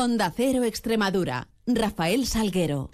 Onda Cero Extremadura. Rafael Salguero.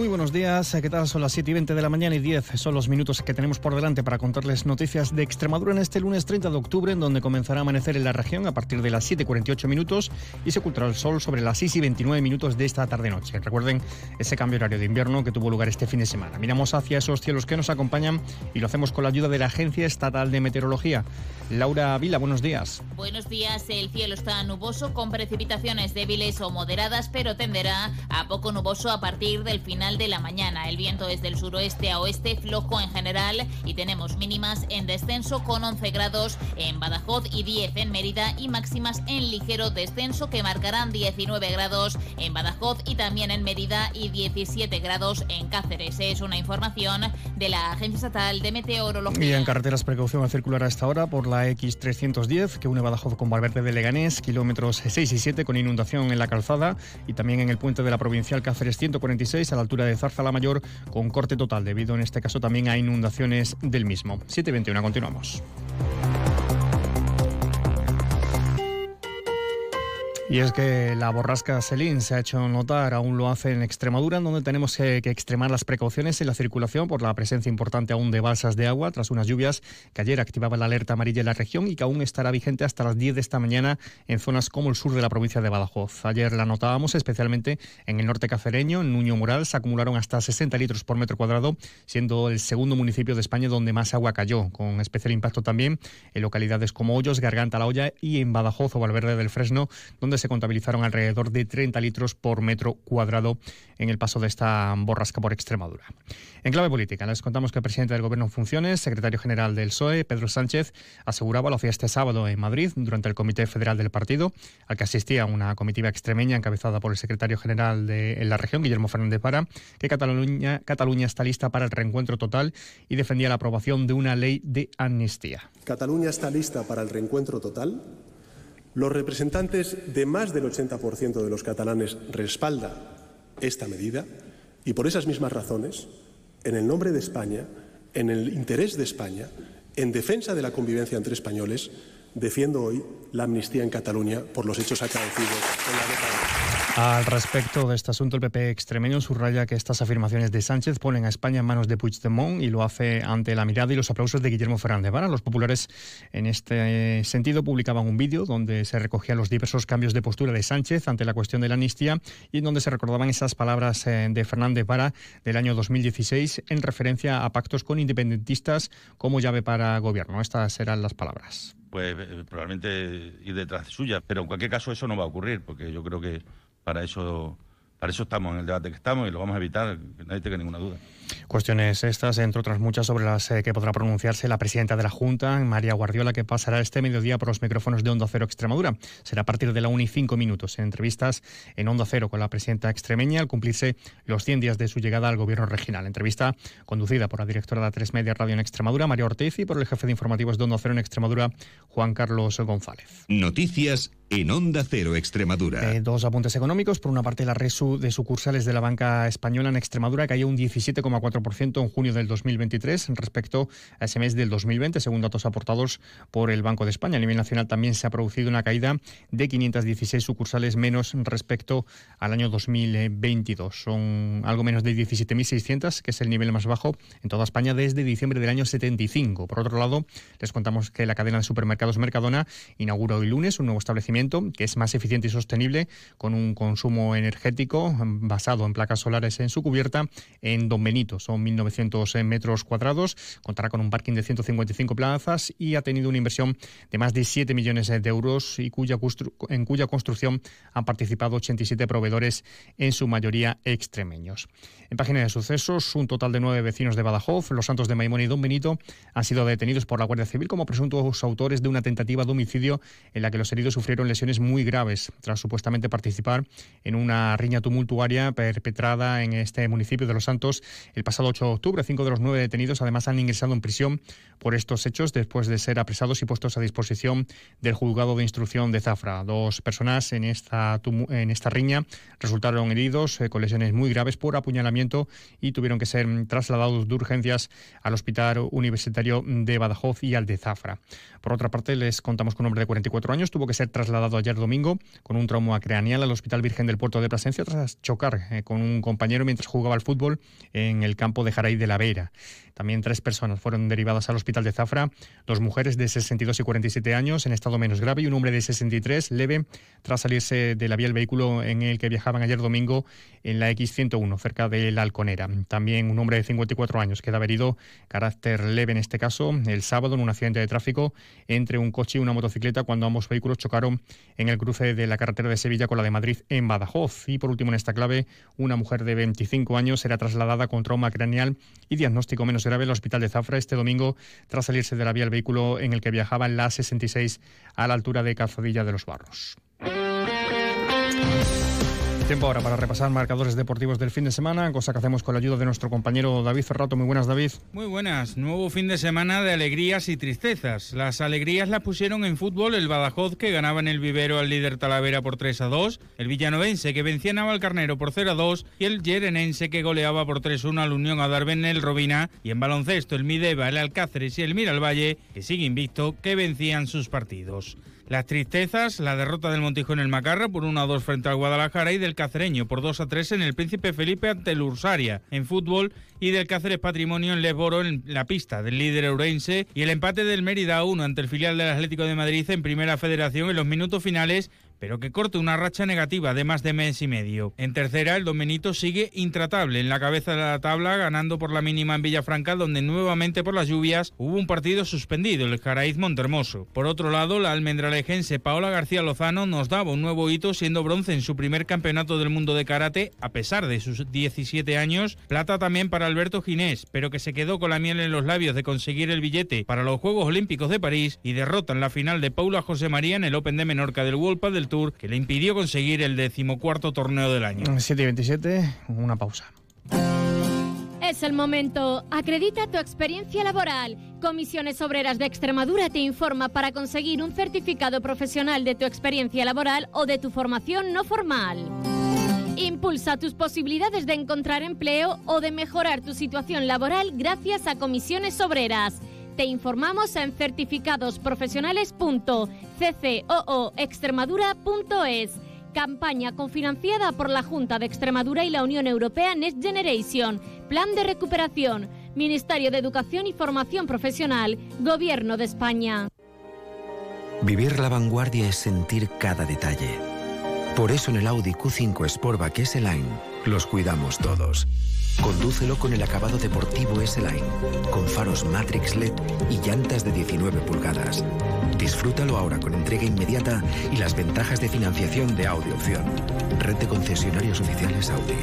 Muy buenos días, ¿qué tal? Son las 7 y 20 de la mañana y 10 son los minutos que tenemos por delante para contarles noticias de Extremadura en este lunes 30 de octubre, en donde comenzará a amanecer en la región a partir de las 7 y 48 minutos y se ocultará el sol sobre las 6 y 29 minutos de esta tarde-noche. Recuerden ese cambio horario de invierno que tuvo lugar este fin de semana. Miramos hacia esos cielos que nos acompañan y lo hacemos con la ayuda de la Agencia Estatal de Meteorología. Laura Vila, buenos días. Buenos días, el cielo está nuboso con precipitaciones débiles o moderadas, pero tenderá a poco nuboso a partir del final de la mañana. El viento es del suroeste a oeste, flojo en general y tenemos mínimas en descenso con 11 grados en Badajoz y 10 en Mérida y máximas en ligero descenso que marcarán 19 grados en Badajoz y también en Mérida y 17 grados en Cáceres. Es una información de la Agencia Estatal de Meteorología. Y en carreteras precaución a circular a esta hora por la X310 que une Badajoz con Valverde de Leganés, kilómetros 6 y 7 con inundación en la calzada y también en el puente de la provincial Cáceres 146 a la altura de Zarza la Mayor con corte total debido en este caso también a inundaciones del mismo. 7.21, continuamos. Y es que la borrasca Selín se ha hecho notar, aún lo hace en Extremadura, donde tenemos que, extremar las precauciones en la circulación por la presencia importante aún de balsas de agua tras unas lluvias que ayer activaba la alerta amarilla en la región y que aún estará vigente hasta las 10 de esta mañana en zonas como el sur de la provincia de Badajoz. Ayer la notábamos especialmente en el norte cacereño, en Nuño Mural, se acumularon hasta 60 litros por metro cuadrado, siendo el segundo municipio de España donde más agua cayó, con especial impacto también en localidades como Hoyos, Garganta La Olla y en Badajoz o Valverde del Fresno, donde se contabilizaron alrededor de 30 litros por metro cuadrado en el paso de esta borrasca por Extremadura. En clave política, les contamos que el presidente del Gobierno en funciones, secretario general del PSOE, Pedro Sánchez, aseguraba, lo hacía este sábado en Madrid, durante el Comité Federal del Partido, al que asistía una comitiva extremeña encabezada por el secretario general de la región, Guillermo Fernández Para, que Cataluña, Cataluña está lista para el reencuentro total y defendía la aprobación de una ley de amnistía. Cataluña está lista para el reencuentro total los representantes de más del 80% de los catalanes respaldan esta medida y por esas mismas razones, en el nombre de España, en el interés de España, en defensa de la convivencia entre españoles, defiendo hoy la amnistía en Cataluña por los hechos acaecidos en la década. Al respecto de este asunto, el PP extremeño subraya que estas afirmaciones de Sánchez ponen a España en manos de Puigdemont y lo hace ante la mirada y los aplausos de Guillermo Fernández Vara. Los populares, en este sentido, publicaban un vídeo donde se recogían los diversos cambios de postura de Sánchez ante la cuestión de la amnistía y en donde se recordaban esas palabras eh, de Fernández Vara del año 2016 en referencia a pactos con independentistas como llave para gobierno. Estas eran las palabras. Pues eh, probablemente ir detrás de suya, pero en cualquier caso eso no va a ocurrir, porque yo creo que para eso para eso estamos en el debate que estamos y lo vamos a evitar, que nadie tenga ninguna duda. Cuestiones estas, entre otras muchas, sobre las eh, que podrá pronunciarse la presidenta de la Junta, María Guardiola, que pasará este mediodía por los micrófonos de Onda Cero Extremadura. Será a partir de la 1 y 5 minutos en entrevistas en Onda Cero con la presidenta extremeña al cumplirse los 100 días de su llegada al gobierno regional. Entrevista conducida por la directora de A3 Media Radio en Extremadura, María Ortiz, y por el jefe de informativos de Onda Cero en Extremadura, Juan Carlos González. Noticias en Onda Cero Extremadura. Eh, dos apuntes económicos. Por una parte, la resu de sucursales de la banca española en Extremadura cayó un 17,4% en junio del 2023 respecto a ese mes del 2020, según datos aportados por el Banco de España. A nivel nacional también se ha producido una caída de 516 sucursales menos respecto al año 2022. Son algo menos de 17.600, que es el nivel más bajo en toda España desde diciembre del año 75. Por otro lado, les contamos que la cadena de supermercados Mercadona inaugura hoy lunes un nuevo establecimiento que es más eficiente y sostenible con un consumo energético basado en placas solares en su cubierta en Don Benito. Son 1.900 metros cuadrados, contará con un parking de 155 plazas y ha tenido una inversión de más de 7 millones de euros y cuya en cuya construcción han participado 87 proveedores, en su mayoría extremeños. En página de sucesos, un total de nueve vecinos de Badajoz, Los Santos de Maimón y Don Benito, han sido detenidos por la Guardia Civil como presuntos autores de una tentativa de homicidio en la que los heridos sufrieron lesiones muy graves tras supuestamente participar en una riña tumultuaria perpetrada en este municipio de Los Santos el pasado 8 de octubre. Cinco de los nueve detenidos además han ingresado en prisión por estos hechos después de ser apresados y puestos a disposición del juzgado de instrucción de Zafra. Dos personas en esta, en esta riña resultaron heridos eh, con lesiones muy graves por apuñalamiento y tuvieron que ser trasladados de urgencias al Hospital Universitario de Badajoz y al de Zafra. Por otra parte, les contamos con un hombre de 44 años. Tuvo que ser trasladado ayer domingo con un trauma craneal al Hospital Virgen del Puerto de Plasencia tras chocar eh, con un compañero mientras jugaba al fútbol en el campo de Jaraí de la Vera. También tres personas fueron derivadas al hospital de Zafra, dos mujeres de 62 y 47 años en estado menos grave y un hombre de 63 leve tras salirse de la vía el vehículo en el que viajaban ayer domingo en la X101 cerca de la Alconera. También un hombre de 54 años queda herido, carácter leve en este caso, el sábado en un accidente de tráfico entre un coche y una motocicleta cuando ambos vehículos chocaron en el cruce de la carretera de Sevilla con la de Madrid en Badajoz. Y por último en esta clave, una mujer de 25 años será trasladada con trauma craneal y diagnóstico menos grave al hospital de Zafra este domingo tras salirse de la vía el vehículo en el que viajaba en la 66 a la altura de Cazadilla de los Barros. Tiempo ahora para repasar marcadores deportivos del fin de semana, cosa que hacemos con la ayuda de nuestro compañero David Ferrato. Muy buenas, David. Muy buenas. Nuevo fin de semana de alegrías y tristezas. Las alegrías las pusieron en fútbol el Badajoz, que ganaba en el vivero al líder Talavera por 3 a 2, el Villanovense, que vencía a Carnero por 0 a 2, y el Yerenense, que goleaba por 3 a 1 al Unión Adarben el Robina, y en baloncesto el Mideva, el Alcáceres y el Miralvalle, que sigue invicto, que vencían sus partidos. Las tristezas, la derrota del Montijo en el Macarra por 1 a 2 frente al Guadalajara y del Cacereño por 2 a 3 en el Príncipe Felipe ante el Ursaria en fútbol y del Cáceres Patrimonio en Lesboro en la pista del líder eurense y el empate del Mérida 1 ante el filial del Atlético de Madrid en Primera Federación en los minutos finales pero que corte una racha negativa de más de mes y medio. En tercera, el Domenito sigue intratable en la cabeza de la tabla, ganando por la mínima en Villafranca, donde nuevamente por las lluvias hubo un partido suspendido, el Jaraíz Montermoso. Por otro lado, la almendralejense Paola García Lozano nos daba un nuevo hito siendo bronce en su primer campeonato del mundo de karate, a pesar de sus 17 años. Plata también para Alberto Ginés, pero que se quedó con la miel en los labios de conseguir el billete para los Juegos Olímpicos de París y derrota en la final de Paula José María en el Open de Menorca del World del Tour que le impidió conseguir el decimocuarto torneo del año. 7 y 27, una pausa. Es el momento. Acredita tu experiencia laboral. Comisiones Obreras de Extremadura te informa para conseguir un certificado profesional de tu experiencia laboral o de tu formación no formal. Impulsa tus posibilidades de encontrar empleo o de mejorar tu situación laboral gracias a Comisiones Obreras. Te informamos en certificados.profesionales.ccooextremadura.es. Campaña cofinanciada por la Junta de Extremadura y la Unión Europea Next Generation. Plan de recuperación. Ministerio de Educación y Formación Profesional. Gobierno de España. Vivir la vanguardia es sentir cada detalle. Por eso en el Audi Q5 Sportback S-Line los cuidamos todos. Condúcelo con el acabado deportivo S-Line, con faros Matrix LED y llantas de 19 pulgadas. Disfrútalo ahora con entrega inmediata y las ventajas de financiación de Audi Opción. Red de concesionarios oficiales Audi.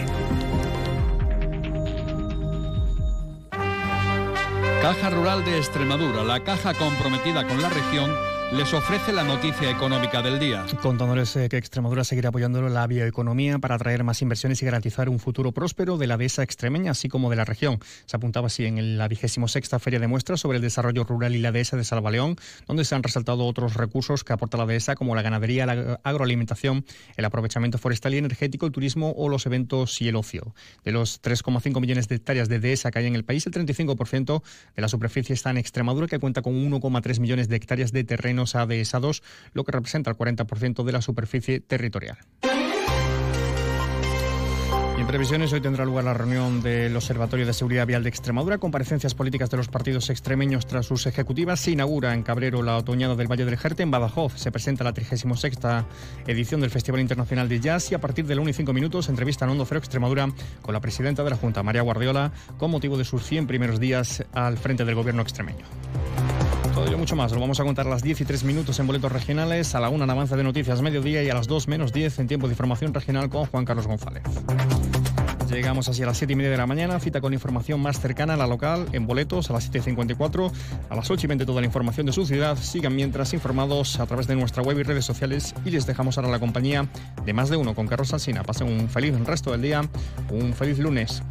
Caja Rural de Extremadura, la caja comprometida con la región les ofrece la noticia económica del día. Contándoles eh, que Extremadura seguirá apoyando la bioeconomía para atraer más inversiones y garantizar un futuro próspero de la dehesa extremeña, así como de la región. Se apuntaba así en la vigésimo sexta Feria de Muestras sobre el desarrollo rural y la dehesa de Salvaleón, donde se han resaltado otros recursos que aporta la dehesa, como la ganadería, la agroalimentación, el aprovechamiento forestal y energético, el turismo o los eventos y el ocio. De los 3,5 millones de hectáreas de dehesa que hay en el país, el 35% de la superficie está en Extremadura, que cuenta con 1,3 millones de hectáreas de terreno de esa 2 lo que representa el 40% de la superficie territorial. Y en previsiones, hoy tendrá lugar la reunión del Observatorio de Seguridad Vial de Extremadura. Comparecencias políticas de los partidos extremeños tras sus ejecutivas. Se inaugura en Cabrero la otoñada del Valle del Jerte. En Badajoz se presenta la 36 edición del Festival Internacional de Jazz. Y a partir de la 1 y 5 minutos, entrevista en Hondo Cero Extremadura con la presidenta de la Junta, María Guardiola, con motivo de sus 100 primeros días al frente del gobierno extremeño. Todo ello mucho más. Lo vamos a contar a las 10 y 3 minutos en boletos regionales, a la 1 en avance de noticias mediodía y a las 2 menos 10 en tiempo de información regional con Juan Carlos González. Llegamos así a las 7 y media de la mañana, cita con información más cercana a la local, en boletos a las 7.54, a las 8 y 20 toda la información de su ciudad. Sigan mientras informados a través de nuestra web y redes sociales y les dejamos ahora la compañía de más de uno con Carlos Alsina. Pasen un feliz resto del día, un feliz lunes.